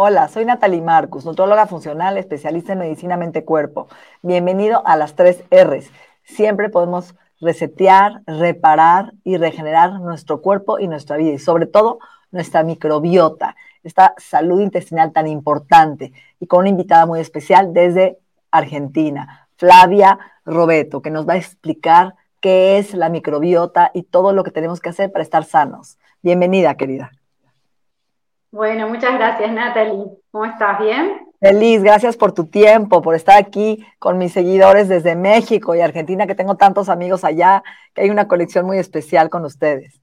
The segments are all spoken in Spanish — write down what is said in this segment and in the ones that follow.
Hola, soy Natalie Marcus, nutróloga funcional, especialista en medicina mente-cuerpo. Bienvenido a las tres R's. Siempre podemos resetear, reparar y regenerar nuestro cuerpo y nuestra vida y sobre todo nuestra microbiota, esta salud intestinal tan importante y con una invitada muy especial desde Argentina, Flavia Robeto, que nos va a explicar qué es la microbiota y todo lo que tenemos que hacer para estar sanos. Bienvenida, querida. Bueno, muchas gracias, Natalie. ¿Cómo estás? ¿Bien? Feliz, gracias por tu tiempo, por estar aquí con mis seguidores desde México y Argentina, que tengo tantos amigos allá, que hay una conexión muy especial con ustedes.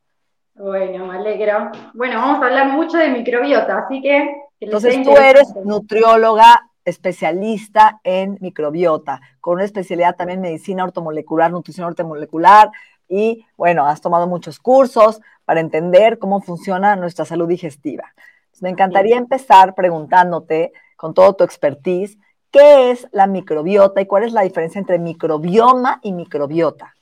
Bueno, me alegro. Bueno, vamos a hablar mucho de microbiota, así que... Entonces tú eres nutrióloga especialista en microbiota, con una especialidad también en medicina ortomolecular, nutrición ortomolecular, y bueno, has tomado muchos cursos para entender cómo funciona nuestra salud digestiva. Me encantaría empezar preguntándote con todo tu expertise, ¿qué es la microbiota y cuál es la diferencia entre microbioma y microbiota?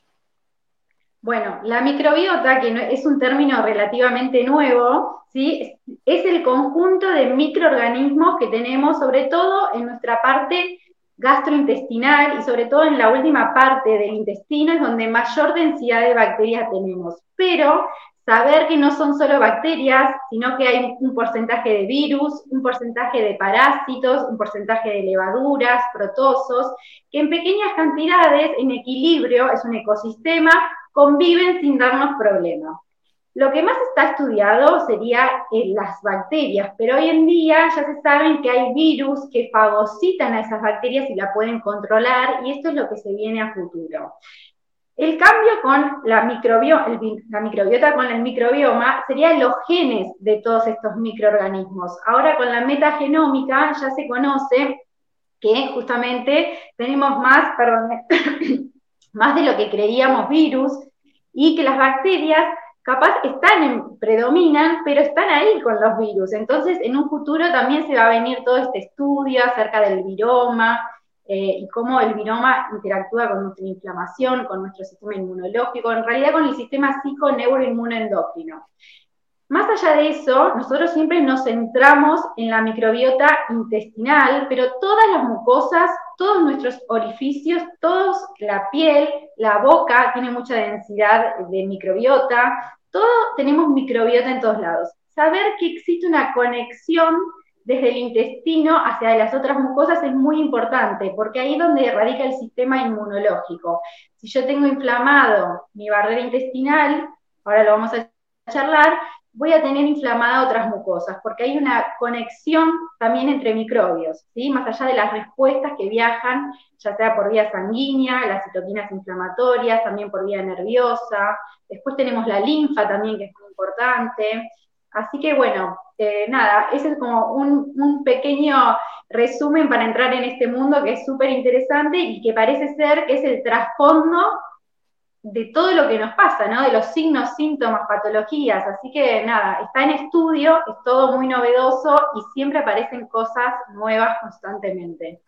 Bueno, la microbiota, que es un término relativamente nuevo, ¿sí? es el conjunto de microorganismos que tenemos, sobre todo en nuestra parte gastrointestinal y sobre todo en la última parte del intestino es donde mayor densidad de bacterias tenemos. Pero saber que no son solo bacterias, sino que hay un porcentaje de virus, un porcentaje de parásitos, un porcentaje de levaduras, protosos, que en pequeñas cantidades, en equilibrio, es un ecosistema, conviven sin darnos problemas. Lo que más está estudiado sería en las bacterias, pero hoy en día ya se sabe que hay virus que fagocitan a esas bacterias y la pueden controlar, y esto es lo que se viene a futuro. El cambio con la, la microbiota con el microbioma serían los genes de todos estos microorganismos. Ahora con la metagenómica ya se conoce que justamente tenemos más, perdón, más de lo que creíamos virus y que las bacterias capaz están en, predominan, pero están ahí con los virus. Entonces, en un futuro también se va a venir todo este estudio acerca del viroma, eh, y cómo el viroma interactúa con nuestra inflamación, con nuestro sistema inmunológico, en realidad con el sistema psico-neuroinmunoendocrino. Más allá de eso, nosotros siempre nos centramos en la microbiota intestinal, pero todas las mucosas, todos nuestros orificios, todos la piel, la boca tiene mucha densidad de microbiota, todo tenemos microbiota en todos lados. Saber que existe una conexión desde el intestino hacia las otras mucosas es muy importante, porque ahí es donde radica el sistema inmunológico. Si yo tengo inflamado mi barrera intestinal, ahora lo vamos a charlar, voy a tener inflamada otras mucosas, porque hay una conexión también entre microbios, ¿sí? más allá de las respuestas que viajan, ya sea por vía sanguínea, las citoquinas inflamatorias, también por vía nerviosa, después tenemos la linfa también, que es muy importante, Así que bueno, eh, nada, ese es como un, pequeño resumen para entrar en este mundo que es súper interesante y que parece ser que es el trasfondo de todo lo que nos pasa, ¿no? De los signos, síntomas, patologías. Así que nada, está en estudio, es todo muy novedoso y siempre aparecen cosas nuevas constantemente.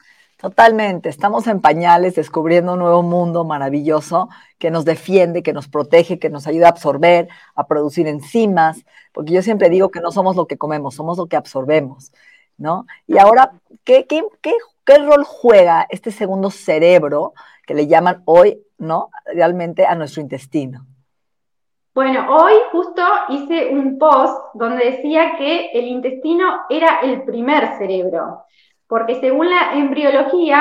Totalmente, estamos en pañales descubriendo un nuevo mundo maravilloso que nos defiende, que nos protege, que nos ayuda a absorber, a producir enzimas, porque yo siempre digo que no somos lo que comemos, somos lo que absorbemos, ¿no? Y ahora, ¿qué, qué, rol juega este segundo cerebro que le llaman hoy, ¿no? Realmente a nuestro intestino. Bueno, hoy justo hice un post donde decía que el intestino era el primer cerebro porque según la embriología,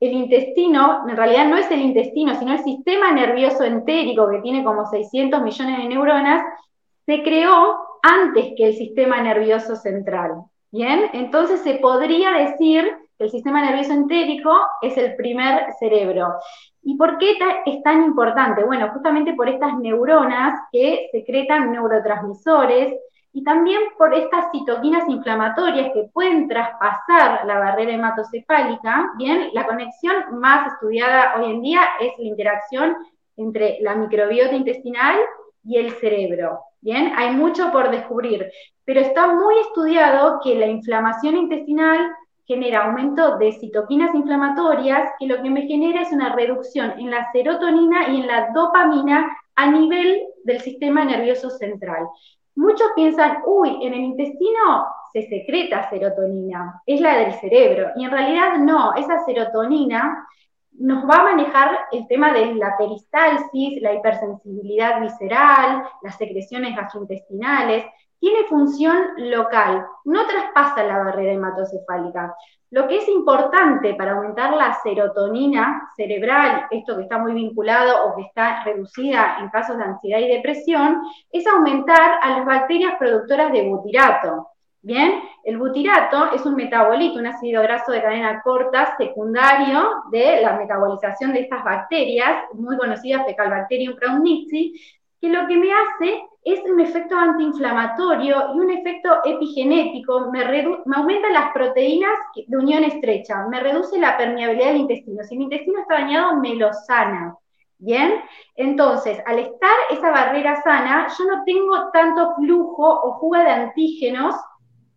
el intestino, en realidad no es el intestino, sino el sistema nervioso entérico, que tiene como 600 millones de neuronas, se creó antes que el sistema nervioso central. Bien, entonces se podría decir que el sistema nervioso entérico es el primer cerebro. ¿Y por qué es tan importante? Bueno, justamente por estas neuronas que secretan neurotransmisores y también por estas citoquinas inflamatorias que pueden traspasar la barrera hematocefálica. Bien, la conexión más estudiada hoy en día es la interacción entre la microbiota intestinal y el cerebro. Bien, hay mucho por descubrir, pero está muy estudiado que la inflamación intestinal genera aumento de citoquinas inflamatorias, que lo que me genera es una reducción en la serotonina y en la dopamina a nivel del sistema nervioso central. Muchos piensan, uy, en el intestino se secreta serotonina, es la del cerebro, y en realidad no, esa serotonina nos va a manejar el tema de la peristalsis, la hipersensibilidad visceral, las secreciones gastrointestinales, tiene función local, no traspasa la barrera hematocefálica. Lo que es importante para aumentar la serotonina cerebral, esto que está muy vinculado o que está reducida en casos de ansiedad y depresión, es aumentar a las bacterias productoras de butirato. Bien, el butirato es un metabolito, un ácido graso de cadena corta secundario de la metabolización de estas bacterias, muy conocidas Fecalbacterium pneumoniae, que lo que me hace es un efecto antiinflamatorio y un efecto epigenético, me, me aumenta las proteínas de unión estrecha, me reduce la permeabilidad del intestino. Si mi intestino está dañado, me lo sana. Bien, entonces, al estar esa barrera sana, yo no tengo tanto flujo o fuga de antígenos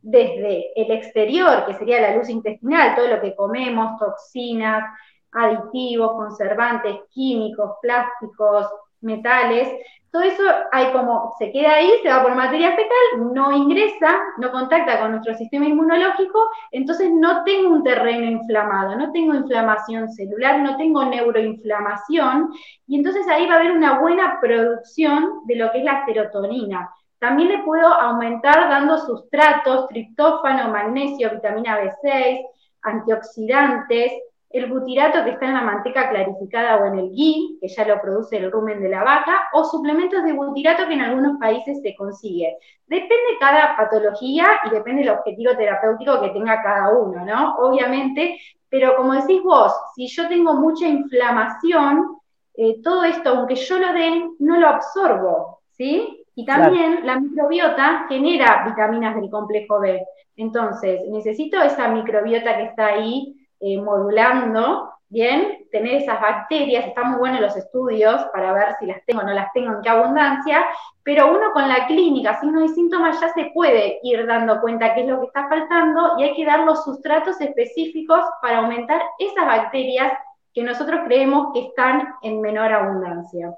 desde el exterior, que sería la luz intestinal, todo lo que comemos, toxinas, aditivos, conservantes, químicos, plásticos, metales, todo eso hay como, se queda ahí, se va por materia fecal, no ingresa, no contacta con nuestro sistema inmunológico, entonces no tengo un terreno inflamado, no tengo inflamación celular, no tengo neuroinflamación, y entonces ahí va a haber una buena producción de lo que es la serotonina. También le puedo aumentar dando sustratos, triptófano, magnesio, vitamina B6, antioxidantes, el butirato que está en la manteca clarificada o en el ghee, que ya lo produce el rumen de la vaca, o suplementos de butirato que en algunos países se consigue. Depende cada patología y depende del objetivo terapéutico que tenga cada uno, ¿no? Obviamente, pero como decís vos, si yo tengo mucha inflamación, eh, todo esto, aunque yo lo dé, no lo absorbo, ¿sí? Y también la microbiota genera vitaminas del complejo B. Entonces, necesito esa microbiota que está ahí eh, modulando, bien, tener esas bacterias, están muy buenos los estudios para ver si las tengo o no las tengo, en qué abundancia, pero uno con la clínica, si no hay síntomas, ya se puede ir dando cuenta qué es lo que está faltando y hay que dar los sustratos específicos para aumentar esas bacterias que nosotros creemos que están en menor abundancia.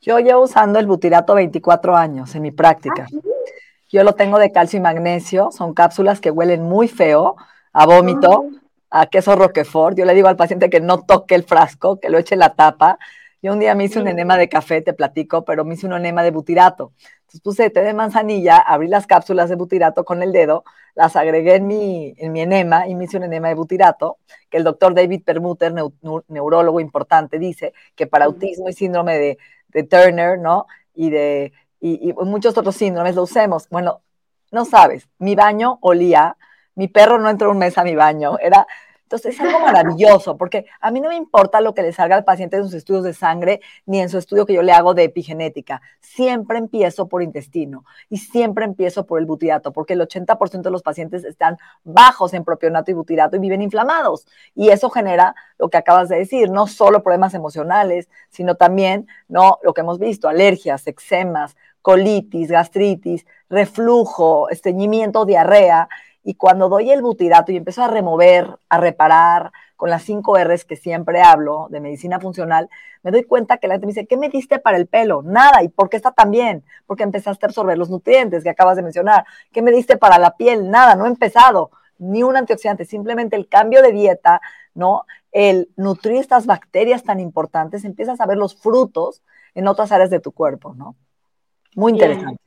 Yo llevo usando el butirato 24 años en mi práctica. ¿Ah, Yo lo tengo de calcio y magnesio, son cápsulas que huelen muy feo, a vómito, a queso roquefort. Yo le digo al paciente que no toque el frasco, que lo eche la tapa. Yo un día me hice un enema de café, te platico, pero me hice un enema de butirato. Entonces puse té de manzanilla, abrí las cápsulas de butirato con el dedo, las agregué en mi, en mi enema y me hice un enema de butirato, que el doctor David Permuter, neurólogo importante, dice que para autismo y síndrome de, de Turner, ¿no? Y de y, y muchos otros síndromes lo usemos. Bueno, no sabes, mi baño olía mi perro no entró un mes a mi baño. Era, entonces es algo maravilloso, porque a mí no me importa lo que le salga al paciente en sus estudios de sangre ni en su estudio que yo le hago de epigenética. Siempre empiezo por intestino y siempre empiezo por el butirato, porque el 80% de los pacientes están bajos en propionato y butirato y viven inflamados. Y eso genera lo que acabas de decir, no solo problemas emocionales, sino también ¿no? lo que hemos visto, alergias, eczemas, colitis, gastritis, reflujo, estreñimiento, diarrea. Y cuando doy el butirato y empiezo a remover, a reparar con las cinco R's que siempre hablo de medicina funcional, me doy cuenta que la gente me dice, ¿qué me diste para el pelo? Nada. ¿Y por qué está tan bien? Porque empezaste a absorber los nutrientes que acabas de mencionar. ¿Qué me diste para la piel? Nada, no he empezado. Ni un antioxidante, simplemente el cambio de dieta, ¿no? El nutrir estas bacterias tan importantes, empiezas a ver los frutos en otras áreas de tu cuerpo, ¿no? Muy interesante.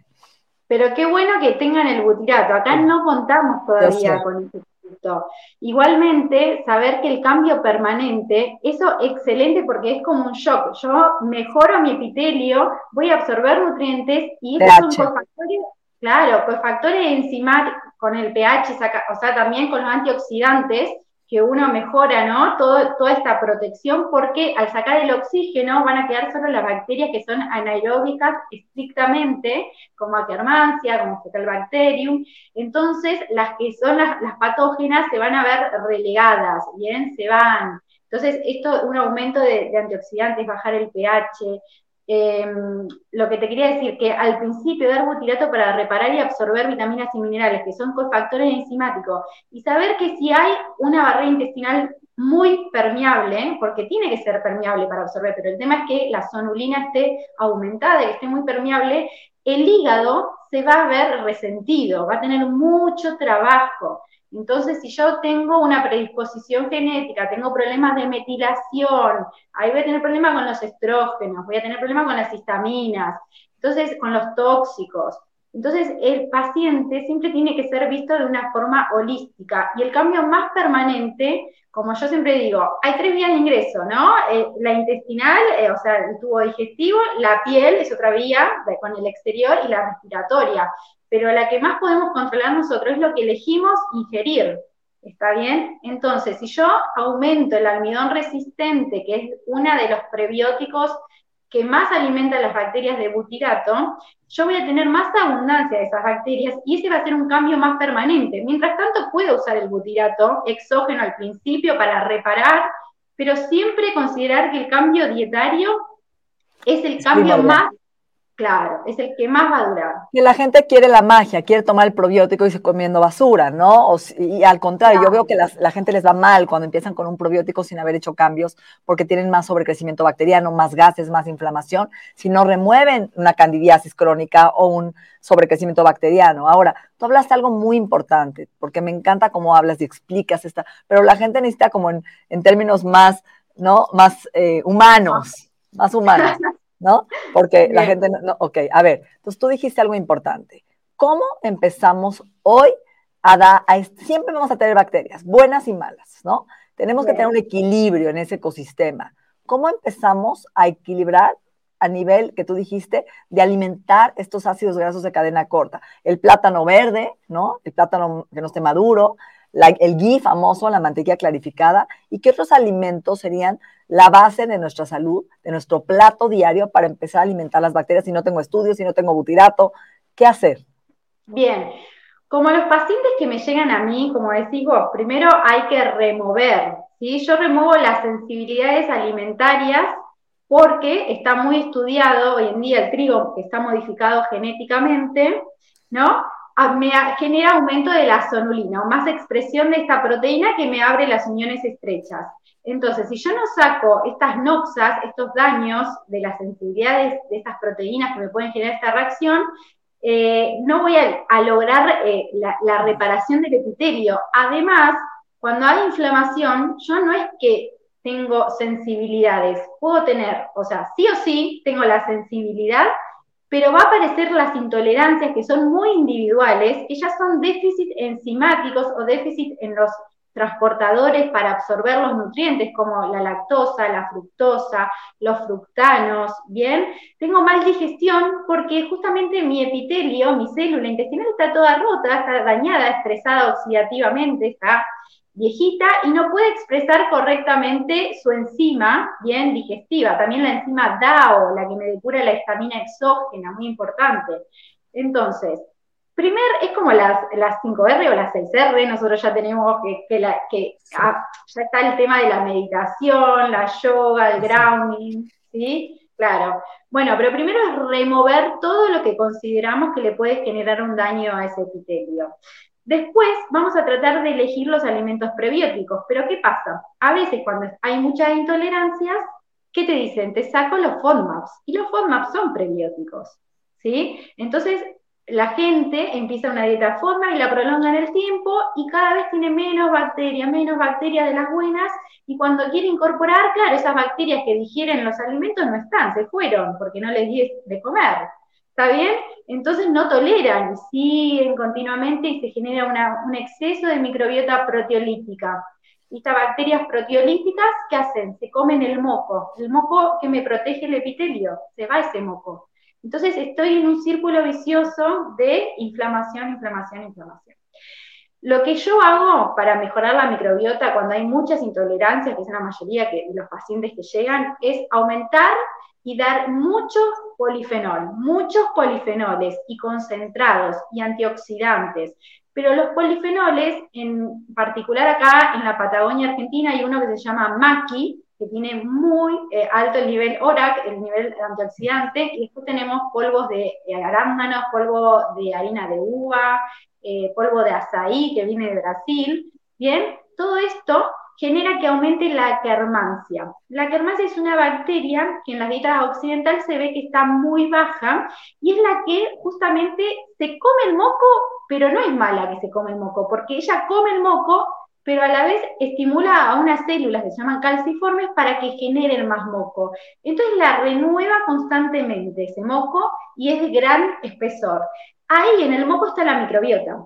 Pero qué bueno que tengan el butirato. Acá no contamos todavía con ese producto. Igualmente, saber que el cambio permanente, eso excelente porque es como un shock. Yo mejoro mi epitelio, voy a absorber nutrientes y esos son cofactores, claro, cofactores enzimáticos con el pH, o sea, también con los antioxidantes que uno mejora, ¿no? toda esta protección porque al sacar el oxígeno van a quedar solo las bacterias que son anaeróbicas estrictamente, como Akkermansia, como Fecalbacterium. Entonces, las que son las, patógenas se van a ver relegadas, ¿bien? Se van. Entonces, esto, un aumento de antioxidantes, bajar el pH, Em, lo que te quería decir, que al principio dar butirato para reparar y absorber vitaminas y minerales, que son cofactores enzimáticos, y saber que si hay una barrera intestinal muy permeable, porque tiene que ser permeable para absorber, pero el tema es que la sonulina esté aumentada y esté muy permeable, el hígado se va a ver resentido, va a tener mucho trabajo. Entonces, si yo tengo una predisposición genética, tengo problemas de metilación, ahí voy a tener problemas con los estrógenos, voy a tener problemas con las histaminas, entonces con los tóxicos. Entonces, el paciente siempre tiene que ser visto de una forma holística y el cambio más permanente, como yo siempre digo, hay tres vías de ingreso, ¿no? Eh, la intestinal, eh, o sea, el tubo digestivo, la piel es otra vía con el exterior y la respiratoria pero la que más podemos controlar nosotros es lo que elegimos ingerir. ¿Está bien? Entonces, si yo aumento el almidón resistente, que es uno de los prebióticos que más alimenta las bacterias de butirato, yo voy a tener más abundancia de esas bacterias y ese va a ser un cambio más permanente. Mientras tanto, puedo usar el butirato exógeno al principio para reparar, pero siempre considerar que el cambio dietario es el cambio más Claro, es el que más va a durar. Que la gente quiere la magia, quiere tomar el probiótico y se comiendo basura, ¿no? y al contrario, yo veo que la gente les va mal cuando empiezan con un probiótico sin haber hecho cambios, porque tienen más sobrecrecimiento bacteriano, más gases, más inflamación, si no remueven una candidiasis crónica o un sobrecrecimiento bacteriano. Ahora, tú hablaste algo muy importante, porque me encanta cómo hablas y explicas esta, pero la gente necesita como en, términos más, ¿no? Más eh, humanos, más humanos. ¿no? Porque la gente no, ok, a ver, entonces tú dijiste algo importante. ¿Cómo empezamos hoy a dar, siempre vamos a tener bacterias, buenas y malas, ¿no? Tenemos que tener un equilibrio en ese ecosistema. ¿Cómo empezamos a equilibrar a nivel que tú dijiste de alimentar estos ácidos grasos de cadena corta? El plátano verde, ¿no? El plátano que no esté maduro, el ghee famoso, la mantequilla clarificada, y qué otros alimentos serían la base de nuestra salud, de nuestro plato diario para empezar a alimentar las bacterias si no tengo estudios, si no tengo butirato, ¿qué hacer? Bien, como los pacientes que me llegan a mí, como decís vos, primero hay que remover, ¿sí? Yo remuevo las sensibilidades alimentarias porque está muy estudiado hoy en día el trigo que está modificado genéticamente, ¿no? Me genera aumento de la sonulina o más expresión de esta proteína que me abre las uniones estrechas. Entonces, si yo no saco estas noxas, estos daños de las sensibilidades de estas proteínas que me pueden generar esta reacción, eh, no voy a, lograr eh, la, la, reparación del epitelio. Además, cuando hay inflamación, yo no es que tengo sensibilidades, puedo tener, o sea, sí o sí tengo la sensibilidad pero va a aparecer las intolerancias que son muy individuales, ya son déficits enzimáticos o déficit en los transportadores para absorber los nutrientes, como la lactosa, la fructosa, los fructanos, ¿bien? Tengo mal digestión porque justamente mi epitelio, mi célula intestinal está toda rota, está dañada, estresada oxidativamente, está viejita y no puede expresar correctamente su enzima bien digestiva. También la enzima DAO, la que me depura la estamina exógena, muy importante. Entonces, primer, es como las, las 5R o las 6R, nosotros ya tenemos que, que, la, que ah, ya está el tema de la meditación, la yoga, el grounding, ¿sí? Claro. Bueno, pero primero es remover todo lo que consideramos que le puede generar un daño a ese epitelio. Después vamos a tratar de elegir los alimentos prebióticos, pero ¿qué pasa? A veces cuando hay muchas intolerancias, ¿qué te dicen? Te saco los FODMAPs y los FODMAPs son prebióticos, ¿sí? Entonces la gente empieza una dieta FODMAP y la prolonga en el tiempo y cada vez tiene menos bacterias, menos bacterias de las buenas y cuando quiere incorporar, claro, esas bacterias que digieren los alimentos no están, se fueron porque no les di de comer. ¿Está bien? Entonces no toleran, siguen continuamente y se genera un exceso de microbiota proteolítica. Y estas bacterias proteolíticas, ¿qué hacen? Se comen el moco, el moco que me protege el epitelio, se va ese moco. Entonces estoy en un círculo vicioso de inflamación, inflamación, inflamación. Lo que yo hago para mejorar la microbiota cuando hay muchas intolerancias, que es la mayoría de los pacientes que llegan, es aumentar y dar mucho polifenol, muchos polifenoles y concentrados y antioxidantes. Pero los polifenoles, en particular acá en la Patagonia Argentina, hay uno que se llama maqui, que tiene muy eh, alto el nivel ORAC, el nivel antioxidante, y después tenemos polvos de arándanos, polvo de harina de uva, eh, polvo de azaí que viene de Brasil, ¿bien? Todo esto genera que aumente la quermancia. La quermancia es una bacteria que en las dietas occidentales se ve que está muy baja y es la que justamente se come el moco, pero no es mala que se come el moco, porque ella come el moco, pero a la vez estimula a unas células que se llaman calciformes para que generen más moco. Entonces la renueva constantemente ese moco y es de gran espesor. Ahí en el moco está la microbiota.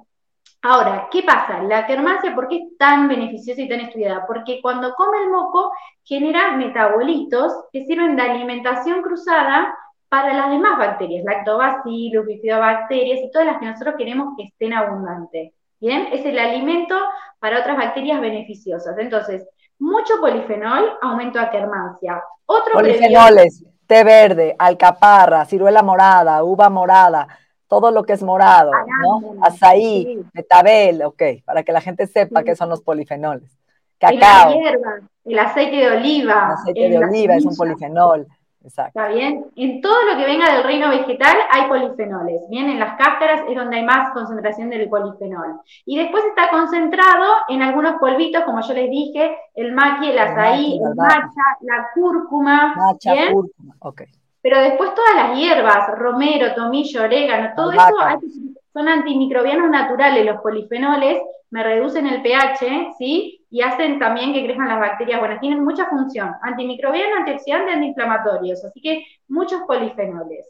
Ahora, ¿qué pasa? La quermancia, ¿por qué es tan beneficiosa y tan estudiada? Porque cuando come el moco genera metabolitos que sirven de alimentación cruzada para las demás bacterias, lactobacillus, bifidobacterias y todas las que nosotros queremos que estén abundantes. Bien, es el alimento para otras bacterias beneficiosas. Entonces, mucho polifenol, aumento de quermancia. Otro Polifenoles, té verde, alcaparra, ciruela morada, uva morada, todo lo que es morado, ¿no? Azaí, metabel, ok, para que la gente sepa qué son los polifenoles. Cacao. hierba, el aceite de oliva. El aceite de oliva es un polifenol. Exacto. ¿Está bien? En todo lo que venga del reino vegetal hay polifenoles. Bien, en las cáscaras es donde hay más concentración del polifenol. Y después está concentrado en algunos polvitos, como yo les dije, el maqui, el azaí, el, matcha, la cúrcuma. Matcha, cúrcuma, ok. Pero después todas las hierbas, romero, tomillo, orégano, todo eso son antimicrobianos naturales, los polifenoles, me reducen el pH, ¿sí? Y hacen también que crezcan las bacterias buenas. Tienen mucha función, antimicrobiano, antioxidante, antiinflamatorios, así que muchos polifenoles.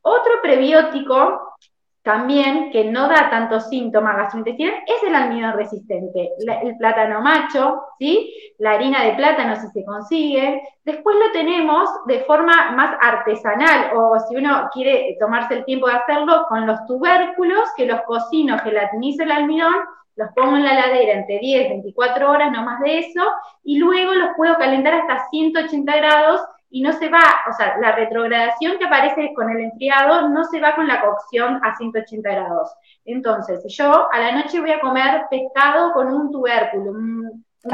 Otro prebiótico también que no da tantos síntomas gastrointestinales es el almidón resistente, el plátano macho, ¿sí? la harina de plátano si se consigue. Después lo tenemos de forma más artesanal o si uno quiere tomarse el tiempo de hacerlo con los tubérculos que los cocino, gelatinizo el almidón, los pongo en la ladera entre 10, 24 horas, no más de eso, y luego los puedo calentar hasta 180 grados y no se va, o sea, la retrogradación que aparece con el enfriado no se va con la cocción a 180 grados. Entonces, yo a la noche voy a comer pescado con un tubérculo, un, un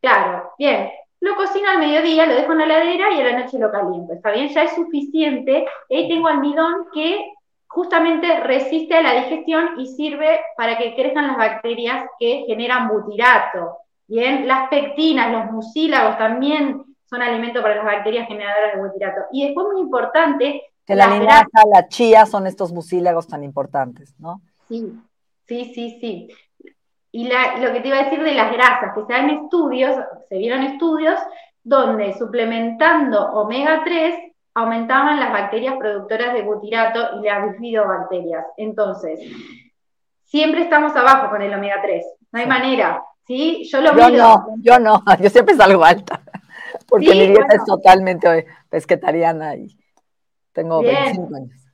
Claro, bien. Lo cocino al mediodía, lo dejo en la heladera y a la noche lo caliento. ¿Está bien? Ya es suficiente. Ahí tengo almidón que justamente resiste a la digestión y sirve para que crezcan las bacterias que generan butirato. Bien, las pectinas, los mucílagos también son alimento para las bacterias generadoras de butirato. Y después muy importante... Que la linaza, la chía son estos mucílagos tan importantes, ¿no? Sí, sí, sí, sí. Y lo que te iba a decir de las grasas, que se dan estudios, se vieron estudios donde suplementando omega 3 aumentaban las bacterias productoras de butirato y las bifidobacterias. Entonces, siempre estamos abajo con el omega 3, no hay manera, ¿sí? Yo lo yo No, yo no, yo siempre salgo alta porque mi dieta es totalmente pesquetariana y tengo 25 años.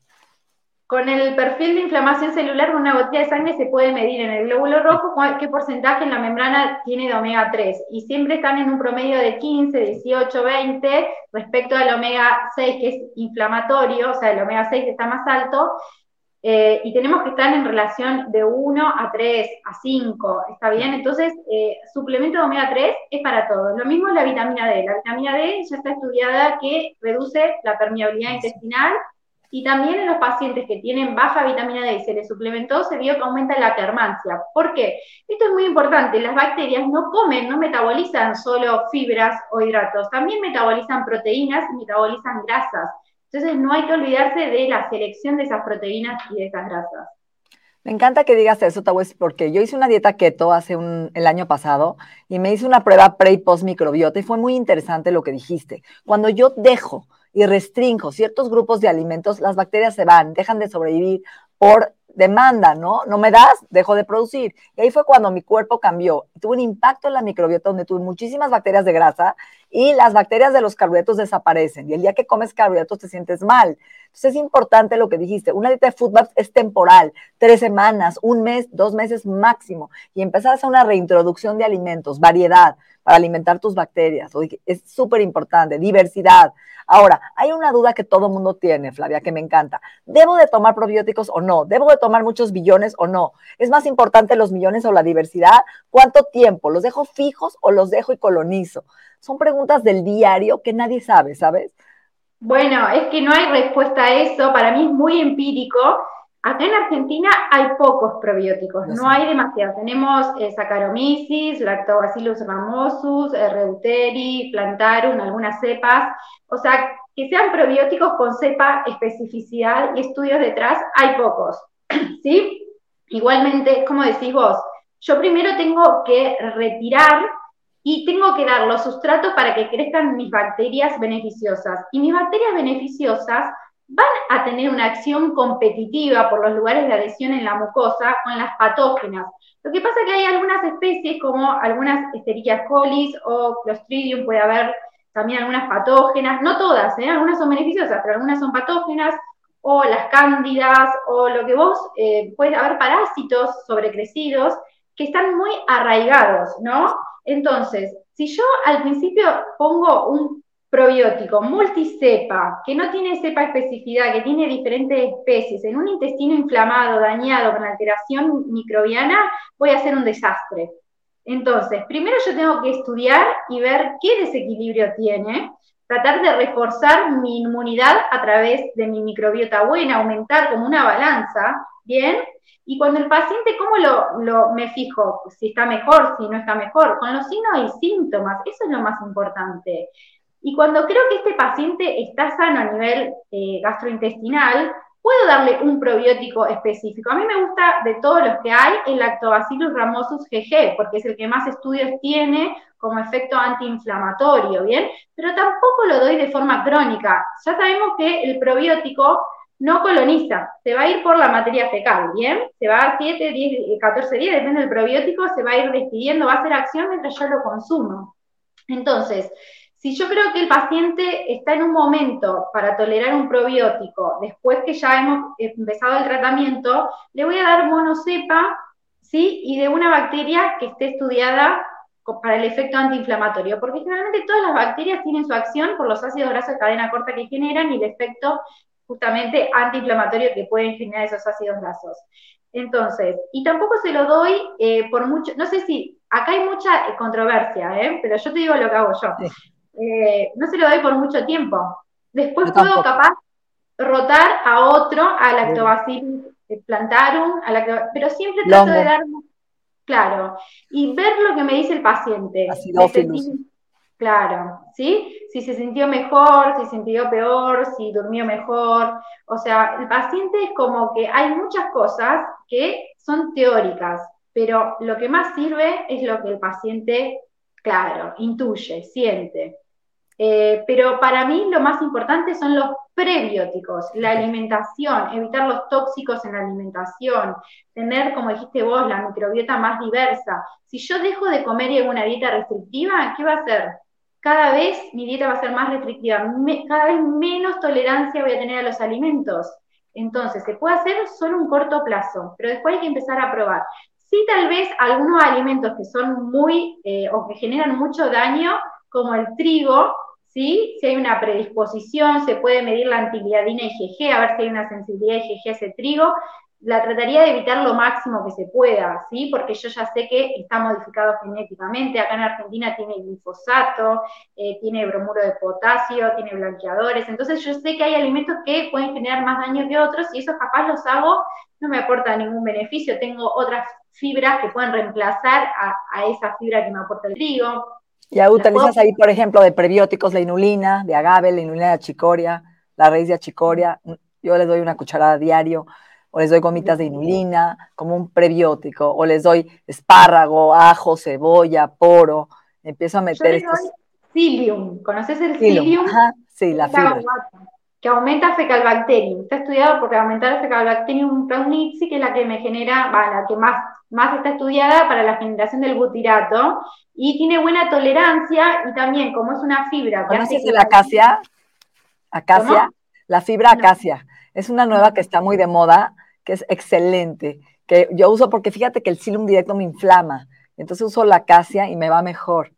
Con el perfil de inflamación celular con una botella de sangre se puede medir en el glóbulo rojo qué porcentaje en la membrana tiene de omega 3 y siempre están en un promedio de 15, 18, 20 respecto al omega 6 que es inflamatorio, o sea, el omega 6 está más alto eh, y tenemos que estar en relación de 1 a 3, a 5, ¿está bien? Entonces, eh, suplemento de omega 3 es para todos. Lo mismo es la vitamina D. La vitamina D ya está estudiada que reduce la permeabilidad intestinal y también en los pacientes que tienen baja vitamina D y se les suplementó, se vio que aumenta la quermancia. ¿Por qué? Esto es muy importante. Las bacterias no comen, no metabolizan solo fibras o hidratos, también metabolizan proteínas y metabolizan grasas. Entonces no hay que olvidarse de la selección de esas proteínas y de esas grasas. Me encanta que digas eso, Tawes, porque yo hice una dieta keto hace un, el año pasado y me hice una prueba pre y post microbiota y fue muy interesante lo que dijiste. Cuando yo dejo y restringo ciertos grupos de alimentos, las bacterias se van, dejan de sobrevivir por demanda, ¿no? No me das, dejo de producir. Y ahí fue cuando mi cuerpo cambió. Tuvo un impacto en la microbiota donde tuve muchísimas bacterias de grasa y las bacterias de los carbohidratos desaparecen. Y el día que comes carbohidratos te sientes mal. Entonces es importante lo que dijiste. Una dieta de Foodmaps es temporal, tres semanas, un mes, dos meses máximo. Y empezar a hacer una reintroducción de alimentos, variedad para alimentar tus bacterias. Es súper importante, diversidad. Ahora, hay una duda que todo mundo tiene, Flavia, que me encanta. ¿Debo de tomar probióticos o no? ¿Debo de tomar muchos billones o no? ¿Es más importante los millones o la diversidad? ¿Cuánto tiempo? ¿Los dejo fijos o los dejo y colonizo? Son preguntas del diario que nadie sabe, ¿sabes? Bueno, es que no hay respuesta a eso, para mí es muy empírico. Acá en Argentina hay pocos probióticos, no, hay demasiados. Tenemos eh, Saccharomyces, Lactobacillus ramosus, eh, Reuteri, Plantarum, algunas cepas. O sea, que sean probióticos con cepa, especificidad y estudios detrás, hay pocos. ¿Sí? Igualmente, como decís vos, yo primero tengo que retirar y tengo que dar los sustratos para que crezcan mis bacterias beneficiosas. Y mis bacterias beneficiosas van a tener una acción competitiva por los lugares de adhesión en la mucosa con las patógenas. Lo que pasa es que hay algunas especies, como algunas Escherichia coli o Clostridium, puede haber también algunas patógenas, no todas, ¿eh? algunas son beneficiosas, pero algunas son patógenas, o las cándidas, o lo que vos, eh, puede haber parásitos sobrecrecidos que están muy arraigados, ¿no? Entonces, si yo al principio pongo un probiótico multicepa, que no tiene cepa especificidad, que tiene diferentes especies, en un intestino inflamado, dañado, con alteración microbiana, voy a hacer un desastre. Entonces, primero yo tengo que estudiar y ver qué desequilibrio tiene, tratar de reforzar mi inmunidad a través de mi microbiota buena, aumentar como una balanza, ¿bien? Y cuando el paciente, ¿cómo lo, me fijo? Si está mejor, si no está mejor, con los signos y síntomas, eso es lo más importante. Y cuando creo que este paciente está sano a nivel eh, gastrointestinal, puedo darle un probiótico específico. A mí me gusta de todos los que hay el Lactobacillus ramosus GG, porque es el que más estudios tiene como efecto antiinflamatorio, ¿bien? Pero tampoco lo doy de forma crónica. Ya sabemos que el probiótico no coloniza, se va a ir por la materia fecal, ¿bien? Se va a 7, 10, 14 días, depende del probiótico, se va a ir despidiendo, va a hacer acción mientras yo lo consumo. Entonces, si yo creo que el paciente está en un momento para tolerar un probiótico, después que ya hemos empezado el tratamiento, le voy a dar monocepa, ¿sí? Y de una bacteria que esté estudiada para el efecto antiinflamatorio, porque generalmente todas las bacterias tienen su acción por los ácidos grasos de cadena corta que generan y el efecto justamente antiinflamatorio que pueden generar esos ácidos grasos. Entonces, y tampoco se lo doy eh, por mucho, no sé si, acá hay mucha controversia, ¿eh? pero yo te digo lo que hago yo. Eh, no se lo doy por mucho tiempo. Después puedo capaz rotar a otro, a lactobacillus plantarum, a pero siempre trato de dar, claro, y ver lo que me dice el paciente. Claro, ¿sí? Si se sintió mejor, si se sintió peor, si durmió mejor. O sea, el paciente es como que hay muchas cosas que son teóricas, pero lo que más sirve es lo que el paciente, claro, intuye, siente. Eh, pero para mí lo más importante son los prebióticos, la alimentación, evitar los tóxicos en la alimentación, tener, como dijiste vos, la microbiota más diversa. Si yo dejo de comer y hago una dieta restrictiva, ¿qué va a hacer? Cada vez mi dieta va a ser más restrictiva, cada vez menos tolerancia voy a tener a los alimentos. Entonces, se puede hacer solo un corto plazo, pero después hay que empezar a probar. Sí, tal vez algunos alimentos que son muy eh, o que generan mucho daño, como el trigo, ¿sí? Si hay una predisposición, se puede medir la antigliadina IgG, a ver si hay una sensibilidad IgG a ese trigo. La trataría de evitar lo máximo que se pueda, ¿sí? Porque yo ya sé que está modificado genéticamente. Acá en Argentina tiene glifosato, eh, tiene bromuro de potasio, tiene blanqueadores. Entonces yo sé que hay alimentos que pueden generar más daño que otros y esos capaz los hago, no me aporta ningún beneficio. Tengo otras fibras que pueden reemplazar a, a esa fibra que me aporta el trigo ya utilizas ahí, por ejemplo, de prebióticos la inulina, de agave, la inulina de achicoria, la raíz de achicoria. Yo les doy una cucharada diario, o les doy gomitas de inulina como un prebiótico, o les doy espárrago, ajo, cebolla, poro. Empiezo a meter Yo les doy psyllium. ¿Conoces el psyllium? sí, la fibra. Que aumenta fecalbacterium. Está estudiado porque aumentar el fecalbacterium praunici, que es la que me genera, la que más, más está estudiada para la generación del butirato, y tiene buena tolerancia, y también, como es una fibra que hace la acacia? ¿Acacia? La fibra acacia. Es una nueva que está muy de moda, que es excelente, que yo uso porque fíjate que el silum directo me inflama, entonces uso la acacia y me va mejor.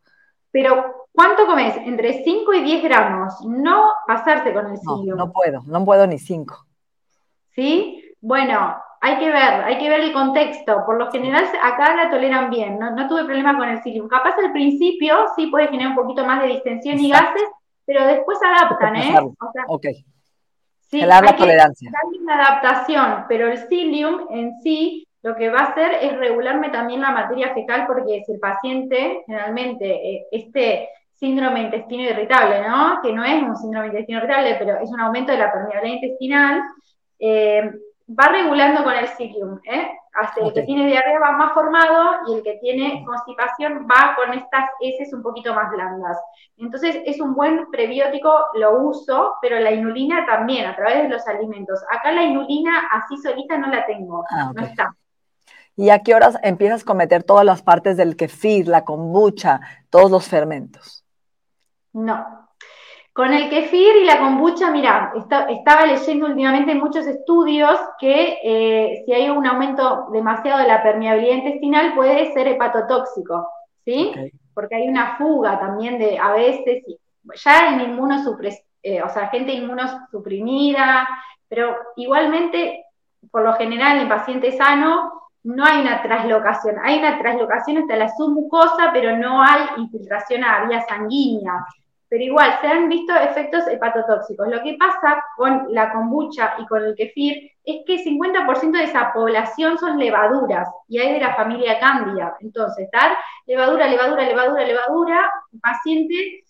Pero ¿Cuánto comes? Entre 5 y 10 gramos. No pasarse con el psyllium. No, no puedo, no puedo ni 5. ¿Sí? Bueno, hay que ver, hay que ver el contexto. Por lo general, acá la toleran bien. No, tuve problema con el psyllium. Capaz al principio sí puede generar un poquito más de distensión y gases, pero después adaptan, ¿eh? O sea, ok. Sí, hay tolerancia. Que una adaptación, pero el psyllium en sí lo que va a hacer es regularme también la materia fecal porque si el paciente generalmente eh, este síndrome intestino irritable, ¿no? Que no es un síndrome intestino irritable, pero es un aumento de la permeabilidad intestinal, eh, va regulando con el psyllium, ¿eh? Hasta el que tiene diarrea va más formado y el que tiene constipación va con estas heces un poquito más blandas. Entonces es un buen prebiótico, lo uso, pero la inulina también a través de los alimentos. Acá la inulina así solita no la tengo, ah, no está. ¿Y a qué horas empiezas a cometer todas las partes del kefir, la kombucha, todos los fermentos? No. Con el kefir y la kombucha, mira, estaba leyendo últimamente muchos estudios que eh, si hay un aumento demasiado de la permeabilidad intestinal puede ser hepatotóxico, ¿sí? Porque hay una fuga también de, a veces, ya en inmunosupresión, eh, o sea, gente inmunosuprimida, pero igualmente, por lo general, en paciente sano, no hay una traslocación. Hay una traslocación hasta la submucosa, pero no hay infiltración a vía sanguínea pero igual se han visto efectos hepatotóxicos. Lo que pasa con la kombucha y con el kefir es que 50% de esa población son levaduras y hay de la familia cándida. Entonces, dar levadura, levadura, levadura, levadura, paciente,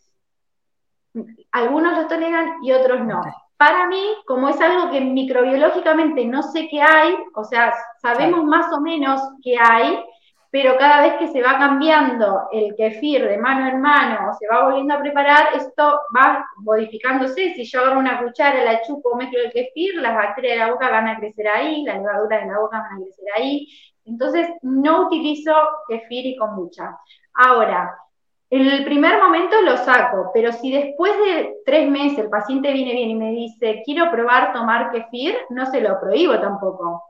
algunos lo toleran y otros no. Para mí, como es algo que microbiológicamente no sé qué hay, o sea, sabemos más o menos qué hay, pero cada vez que se va cambiando el kefir de mano en mano o se va volviendo a preparar, esto va modificándose. Si yo agarro una cuchara, la chupo, mezclo el kefir, las bacterias de la boca van a crecer ahí, las levaduras de la boca van a crecer ahí. Entonces, no utilizo kefir y kombucha. Ahora, en el primer momento lo saco, pero si después de tres meses el paciente viene bien y me dice, quiero probar tomar kefir, no se lo prohíbo tampoco.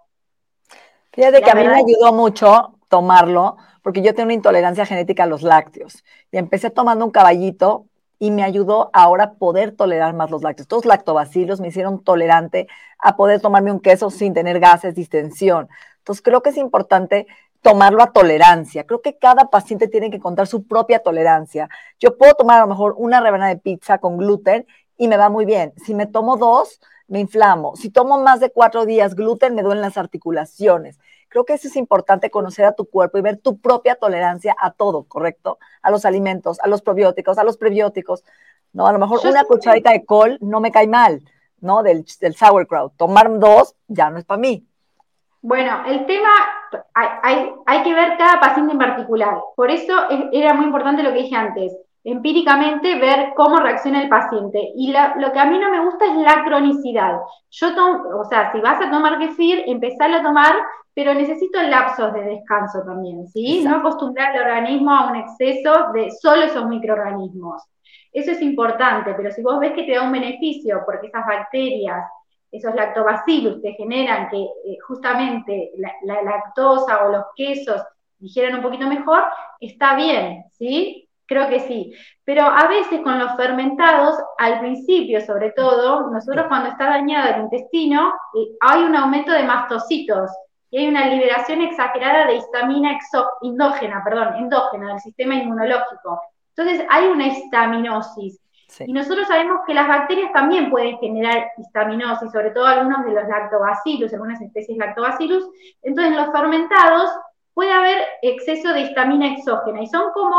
Fíjate que a mí me ayudó mucho tomarlo porque yo tengo una intolerancia genética a los lácteos. Y empecé tomando un caballito y me ayudó ahora a poder tolerar más los lácteos. Todos lactobacilos me hicieron tolerante a poder tomarme un queso sin tener gases, distensión. Entonces creo que es importante tomarlo a tolerancia. Creo que cada paciente tiene que contar su propia tolerancia. Yo puedo tomar a lo mejor una rebanada de pizza con gluten y me va muy bien. Si me tomo dos, me inflamo. Si tomo más de cuatro días gluten, me duelen las articulaciones. Creo que eso es importante conocer a tu cuerpo y ver tu propia tolerancia a todo, ¿correcto? A los alimentos, a los probióticos, a los prebióticos. ¿no? A lo mejor una cucharadita de col no me cae mal, ¿no? Del, del sauerkraut. Tomar dos ya no es para mí. Bueno, el tema, hay, hay, que ver cada paciente en particular. Por eso era muy importante lo que dije antes empíricamente ver cómo reacciona el paciente. Y lo que a mí no me gusta es la cronicidad. Yo tomo, o sea, si vas a tomar kefir, empezar a tomar, pero necesito lapsos de descanso también, ¿sí? No acostumbrar al organismo a un exceso de solo esos microorganismos. Eso es importante, pero si vos ves que te da un beneficio porque esas bacterias, esos lactobacillus te generan que eh, justamente la, la lactosa o los quesos digieran un poquito mejor, está bien, ¿sí? Creo que sí. Pero a veces con los fermentados, al principio sobre todo, nosotros cuando está dañado el intestino, eh, hay un aumento de mastocitos y hay una liberación exagerada de histamina endógena, perdón, endógena del sistema inmunológico. Entonces hay una histaminosis. Y nosotros sabemos que las bacterias también pueden generar histaminosis, sobre todo algunos de los lactobacillus, algunas especies lactobacillus. Entonces, en los fermentados puede haber exceso de histamina exógena y son como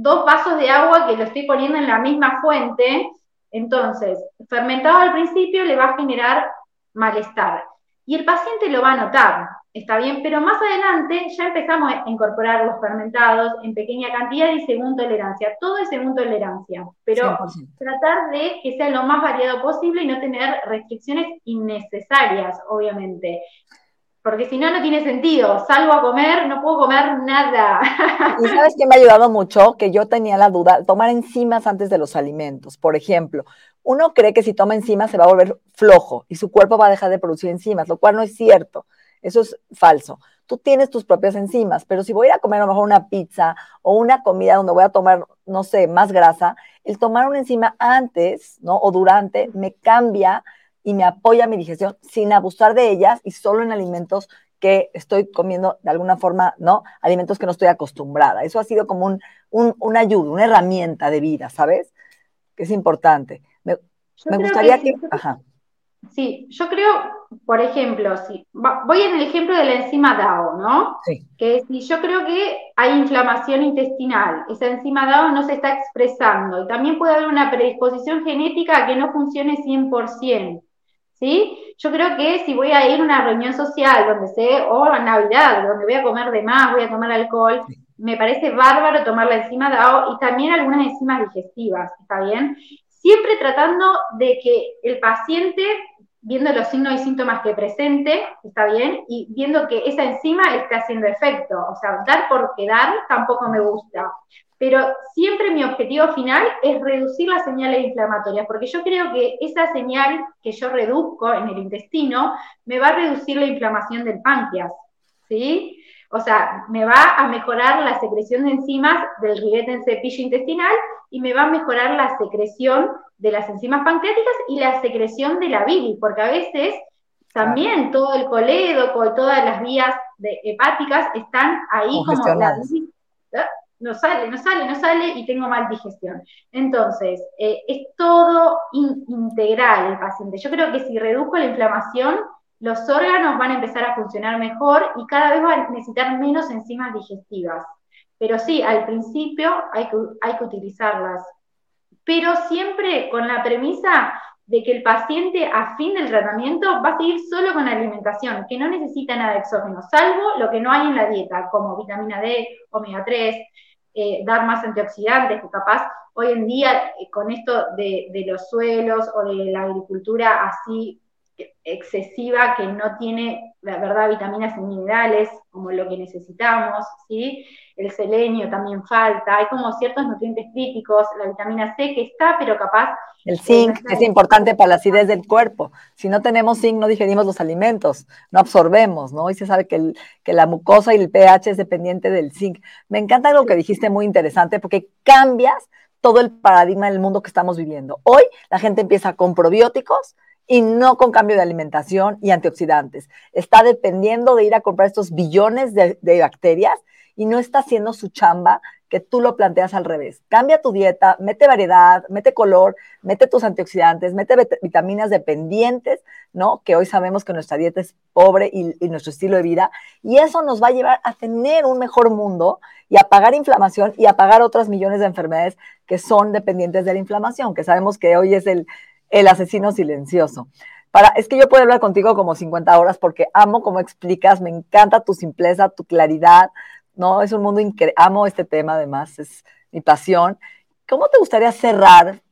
dos vasos de agua que lo estoy poniendo en la misma fuente, entonces, fermentado al principio le va a generar malestar. y el paciente lo va a notar, está bien, pero más adelante ya empezamos a incorporar los fermentados en pequeña cantidad y según tolerancia, todo es según tolerancia, pero tratar de que sea lo más variado posible y no tener restricciones innecesarias, obviamente porque si no, no tiene sentido. Salgo a comer, no puedo comer nada. Y sabes que me ha ayudado mucho, que yo tenía la duda, tomar enzimas antes de los alimentos. Por ejemplo, uno cree que si toma enzimas se va a volver flojo y su cuerpo va a dejar de producir enzimas, lo cual no es cierto. Eso es falso. Tú tienes tus propias enzimas, pero si voy a comer a lo mejor una pizza o una comida donde voy a tomar, no sé, más grasa, el tomar una enzima antes, ¿no? O durante me cambia y me apoya mi digestión sin abusar de ellas y solo en alimentos que estoy comiendo de alguna forma, ¿no? Alimentos que no estoy acostumbrada. Eso ha sido como un, un, una ayuda, una herramienta de vida, ¿sabes? Que es importante. Me, gustaría que... Ajá. Sí, yo creo, por ejemplo, si voy en el ejemplo de la enzima DAO, ¿no? Sí. Que si yo creo que hay inflamación intestinal, esa enzima DAO no se está expresando y también puede haber una predisposición genética a que no funcione 100%. ¿Sí? Yo creo que si voy a ir a una reunión social donde sé, o a Navidad, donde voy a comer de más, voy a tomar alcohol, me parece bárbaro tomar la enzima DAO y también algunas enzimas digestivas, ¿está bien? Siempre tratando de que el paciente, viendo los signos y síntomas que presente, ¿está bien? Y viendo que esa enzima está haciendo efecto. O sea, dar por quedar tampoco me gusta pero siempre mi objetivo final es reducir las señales inflamatorias, porque yo creo que esa señal que yo reduzco en el intestino me va a reducir la inflamación del páncreas, ¿sí? O sea, me va a mejorar la secreción de enzimas del ribete en cepillo intestinal y me va a mejorar la secreción de las enzimas pancreáticas y la secreción de la bilis, porque a veces también todo el colédoco y todas las vías hepáticas están ahí como la no sale, no sale, no sale y tengo mal digestión. Entonces, eh, es todo integral el paciente. Yo creo que si reduzco la inflamación, los órganos van a empezar a funcionar mejor y cada vez van a necesitar menos enzimas digestivas. Pero sí, al principio hay que, hay que utilizarlas. Pero siempre con la premisa de que el paciente a fin del tratamiento va a seguir solo con la alimentación, que no necesita nada exógeno, salvo lo que no hay en la dieta, como vitamina D, omega 3, eh, dar más antioxidantes, que capaz hoy en día eh, con esto de, los suelos o de la agricultura así excesiva que no tiene, la verdad, vitaminas y minerales como lo que necesitamos, ¿sí? El selenio también falta, hay como ciertos nutrientes críticos, la vitamina C que está, pero capaz... El zinc es importante para la acidez del cuerpo. Si no tenemos zinc, no digerimos los alimentos, no absorbemos, ¿no? Y se sabe que, que la mucosa y el pH es dependiente del zinc. Me encanta lo que dijiste, muy interesante, porque cambias todo el paradigma del mundo que estamos viviendo. Hoy la gente empieza con probióticos, y no con cambio de alimentación y antioxidantes. Está dependiendo de ir a comprar estos billones de, bacterias y no está haciendo su chamba que tú lo planteas al revés. Cambia tu dieta, mete variedad, mete color, mete tus antioxidantes, mete vitaminas dependientes, ¿no? Que hoy sabemos que nuestra dieta es pobre y, nuestro estilo de vida. Y eso nos va a llevar a tener un mejor mundo y a pagar inflamación y a pagar otras millones de enfermedades que son dependientes de la inflamación, que sabemos que hoy es el, el asesino silencioso. Para, es que yo puedo hablar contigo como 50 horas porque amo cómo explicas, me encanta tu simpleza, tu claridad, ¿no? Es un mundo increíble, amo este tema además, es mi pasión. ¿Cómo te gustaría cerrar,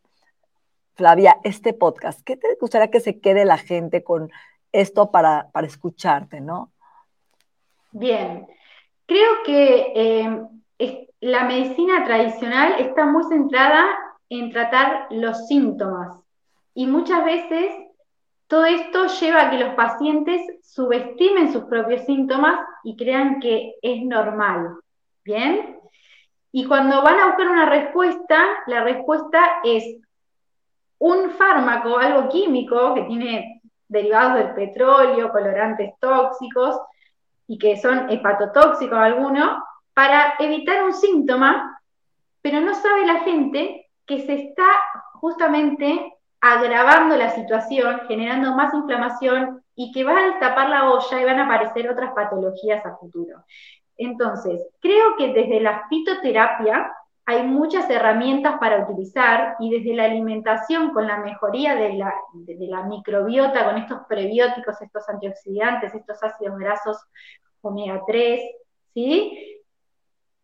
Flavia, este podcast? ¿Qué te gustaría que se quede la gente con esto para, para escucharte, no? Bien, creo que eh, la medicina tradicional está muy centrada en tratar los síntomas, y muchas veces todo esto lleva a que los pacientes subestimen sus propios síntomas y crean que es normal. ¿Bien? Y cuando van a buscar una respuesta, la respuesta es un fármaco, algo químico que tiene derivados del petróleo, colorantes tóxicos y que son hepatotóxicos algunos, para evitar un síntoma, pero no sabe la gente que se está justamente agravando la situación, generando más inflamación y que va a destapar la olla y van a aparecer otras patologías a futuro. Entonces, creo que desde la fitoterapia hay muchas herramientas para utilizar y desde la alimentación con la mejoría de la, de la microbiota, con estos prebióticos, estos antioxidantes, estos ácidos grasos omega 3, ¿sí?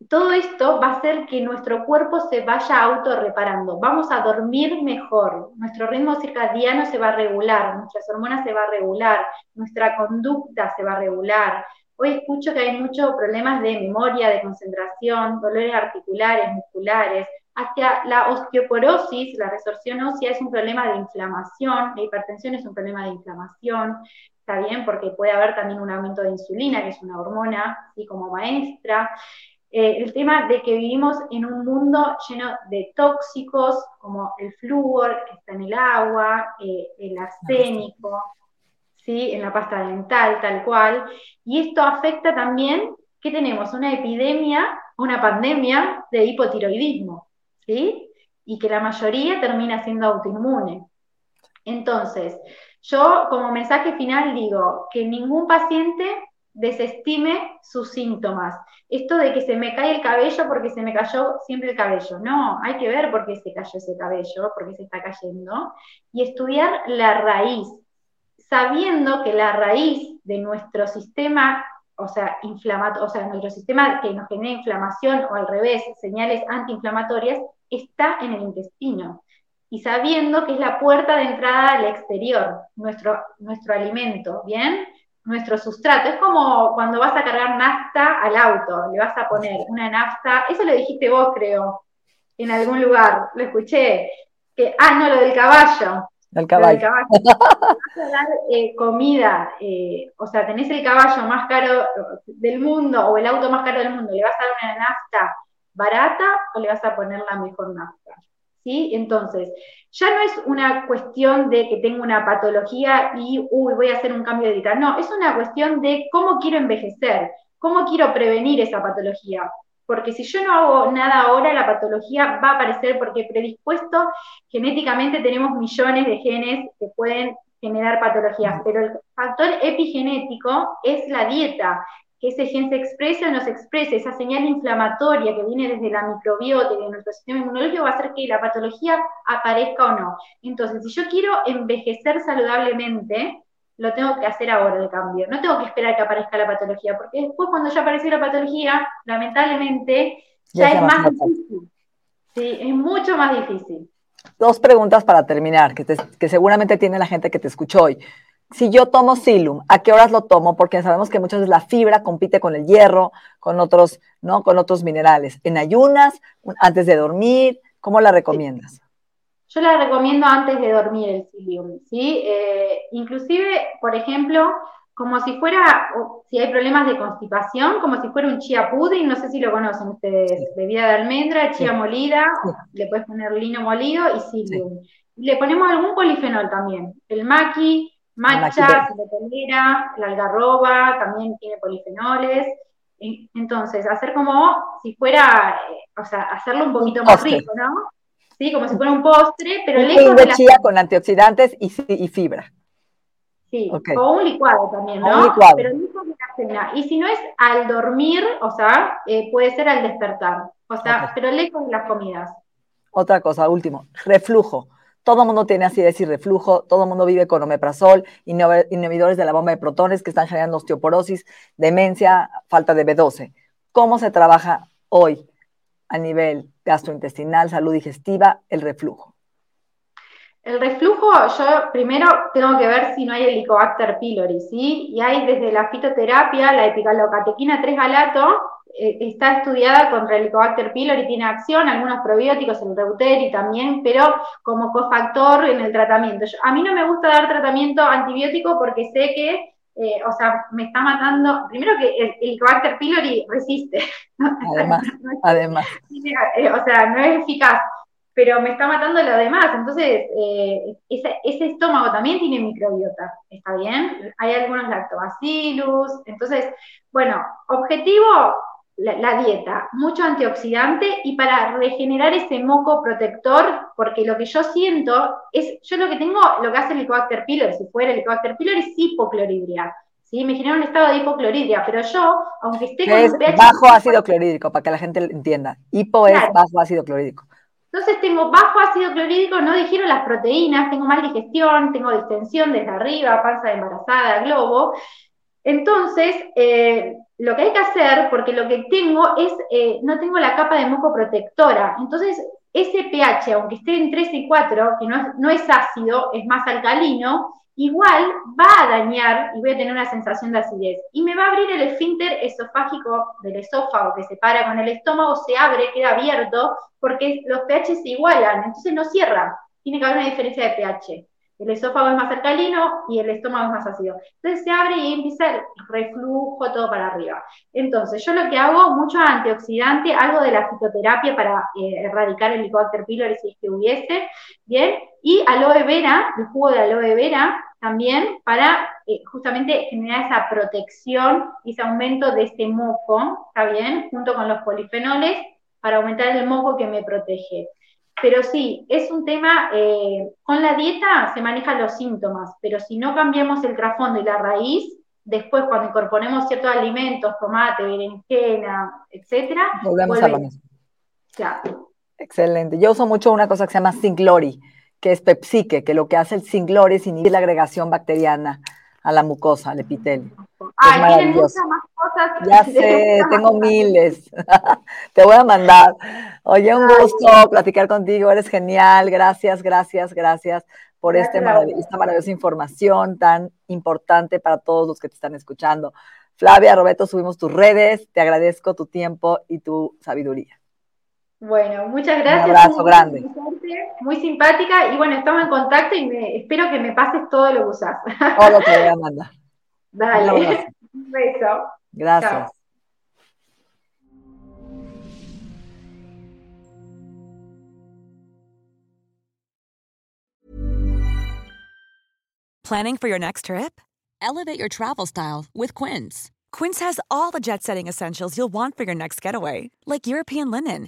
Todo esto va a hacer que nuestro cuerpo se vaya autorreparando. Vamos a dormir mejor, nuestro ritmo circadiano se va a regular, nuestras hormonas se va a regular, nuestra conducta se va a regular. Hoy escucho que hay muchos problemas de memoria, de concentración, dolores articulares, musculares. Hacia la osteoporosis, la resorción ósea es un problema de inflamación, la hipertensión es un problema de inflamación, está bien porque puede haber también un aumento de insulina, que es una hormona, así como maestra. Eh, el tema de que vivimos en un mundo lleno de tóxicos, como el flúor que está en el agua, eh, el arsénico, ¿sí? en la pasta dental, tal cual. Y esto afecta también que tenemos una epidemia, una pandemia de hipotiroidismo, ¿sí? y que la mayoría termina siendo autoinmune. Entonces, yo como mensaje final digo que ningún paciente desestime sus síntomas. Esto de que se me cae el cabello porque se me cayó siempre el cabello. No, hay que ver por qué se cayó ese cabello, por qué se está cayendo, y estudiar la raíz, sabiendo que la raíz de nuestro sistema, o sea, o sea, nuestro sistema que nos genera inflamación o al revés, señales antiinflamatorias, está en el intestino. Y sabiendo que es la puerta de entrada al exterior, nuestro, nuestro alimento, ¿bien? Nuestro sustrato. Es como cuando vas a cargar nafta al auto, le vas a poner una nafta, eso lo dijiste vos, creo, en algún lugar, lo escuché, que, ah, no, lo del caballo. El caballo. Vas a dar eh, comida, eh, o sea, tenés el caballo más caro del mundo o el auto más caro del mundo, ¿le vas a dar una nafta barata o le vas a poner la mejor nafta? ¿Sí? Entonces, ya no es una cuestión de que tengo una patología y, uy, voy a hacer un cambio de dieta. No, es una cuestión de cómo quiero envejecer, cómo quiero prevenir esa patología. Porque si yo no hago nada ahora, la patología va a aparecer porque predispuesto genéticamente tenemos millones de genes que pueden generar patologías, pero el factor epigenético es la dieta, que ese gen se exprese o no se exprese, esa señal inflamatoria que viene desde la microbiota y de nuestro sistema inmunológico va a hacer que la patología aparezca o no. Entonces, si yo quiero envejecer saludablemente, lo tengo que hacer ahora el cambio. No tengo que esperar que aparezca la patología, porque después cuando ya apareció la patología, lamentablemente, ya, es más difícil. Sí, es mucho más difícil. Dos preguntas para terminar, que, que seguramente tiene la gente que te escuchó hoy si yo tomo Silum, ¿a qué horas lo tomo? Porque sabemos que muchas veces la fibra compite con el hierro, con otros, ¿no? Con otros minerales. ¿En ayunas? ¿Antes de dormir? ¿Cómo la recomiendas? Yo la recomiendo antes de dormir el Silum, ¿sí? Eh, inclusive, por ejemplo, como si fuera, si hay problemas de constipación, como si fuera un chía pudding, no sé si lo conocen ustedes, bebida de almendra, chía molida, le puedes poner lino molido y Psyllium. Le ponemos algún polifenol también, el maqui, matcha, la algarroba, también tiene polifenoles. Entonces, hacer como si fuera, eh, o sea, hacerlo un poquito más rico, ¿no? Sí, como si fuera un postre, pero lejos de, la... chía con antioxidantes y, y fibra. Sí, o un licuado también, ¿no? un licuado. Pero lejos de la cena. Y si no es al dormir, o sea, eh, puede ser al despertar. O sea, pero lejos de las comidas. Otra cosa, último, reflujo. Todo el mundo tiene acidez y reflujo, todo el mundo vive con omeprazol, inhibidores de la bomba de protones que están generando osteoporosis, demencia, falta de B12. ¿Cómo se trabaja hoy a nivel gastrointestinal, salud digestiva, el reflujo? El reflujo, yo primero tengo que ver si no hay Helicobacter pylori, ¿sí? Y hay desde la fitoterapia, la epigalocatequina 3-galato, eh, está estudiada contra el Helicobacter pylori, tiene acción, algunos probióticos, el Reuteri también, pero como cofactor en el tratamiento. a mí no me gusta dar tratamiento antibiótico porque sé que, eh, o sea, me está matando, primero que el, Helicobacter pylori resiste. Además, además. Eh, o sea, no es eficaz pero me está matando lo demás. Entonces, ese, ese, estómago también tiene microbiota, ¿está bien? Hay algunos lactobacillus. Entonces, bueno, objetivo, la, dieta, mucho antioxidante y para regenerar ese moco protector, porque lo que yo siento es, yo lo que tengo, lo que hace el Helicobacter pylori, si fuera el Helicobacter pylori es hipocloridria. ¿sí? Me genera un estado de hipocloridria, pero yo, aunque esté con es bajo ácido clorhídrico, para que la gente entienda. Hipo es bajo ácido clorhídrico. Entonces tengo bajo ácido clorhídrico, no digiero las proteínas, tengo mal digestión, tengo distensión desde arriba, panza de embarazada, globo. Entonces, eh, lo que hay que hacer, porque lo que tengo es, eh, no tengo la capa de moco protectora. Entonces, ese pH, aunque esté en 3 y 4, que no no es ácido, es más alcalino, igual va a dañar y voy a tener una sensación de acidez. Y me va a abrir el esfínter esofágico del esófago que se para con el estómago, se abre, queda abierto, porque los pH se igualan, entonces no cierra. Tiene que haber una diferencia de pH. El esófago es más alcalino y el estómago es más ácido. Entonces se abre y empieza el reflujo todo para arriba. Entonces yo lo que hago, mucho antioxidante, algo de la fitoterapia para eh, erradicar el Helicobacter pylori si es que hubiese, ¿bien? Y aloe vera, el jugo de aloe vera también para eh, justamente generar esa protección y ese aumento de este moco, ¿está bien? Junto con los polifenoles para aumentar el moco que me protege. Pero sí, es un tema, eh, con la dieta se manejan los síntomas, pero si no cambiamos el trasfondo y la raíz, después cuando incorporemos ciertos alimentos, tomate, berenjena, etcétera, volvemos a lo mismo. Excelente. Yo uso mucho una cosa que se llama Singlori, que es Pepsique, que lo que hace el Singlori es inhibir la agregación bacteriana a la mucosa, al epitelio. Ay, tienen muchas más cosas. Ya sé, tengo miles. Te voy a mandar. Oye, un gusto platicar contigo, eres genial. Gracias, gracias, gracias por este esta maravillosa información tan importante para todos los que te están escuchando. Flavia, Roberto, subimos tus redes. Te agradezco tu tiempo y tu sabiduría. Bueno, muchas gracias. Un abrazo grande. Muy simpática y bueno, estamos en contacto y me, espero que me pases todo lo que usas. Todo lo que voy a mandar. Dale. Un beso. Gracias. Chao. Planning for your next trip? Elevate your travel style with Quince. Quince has all the jet setting essentials you'll want for your next getaway, like European linen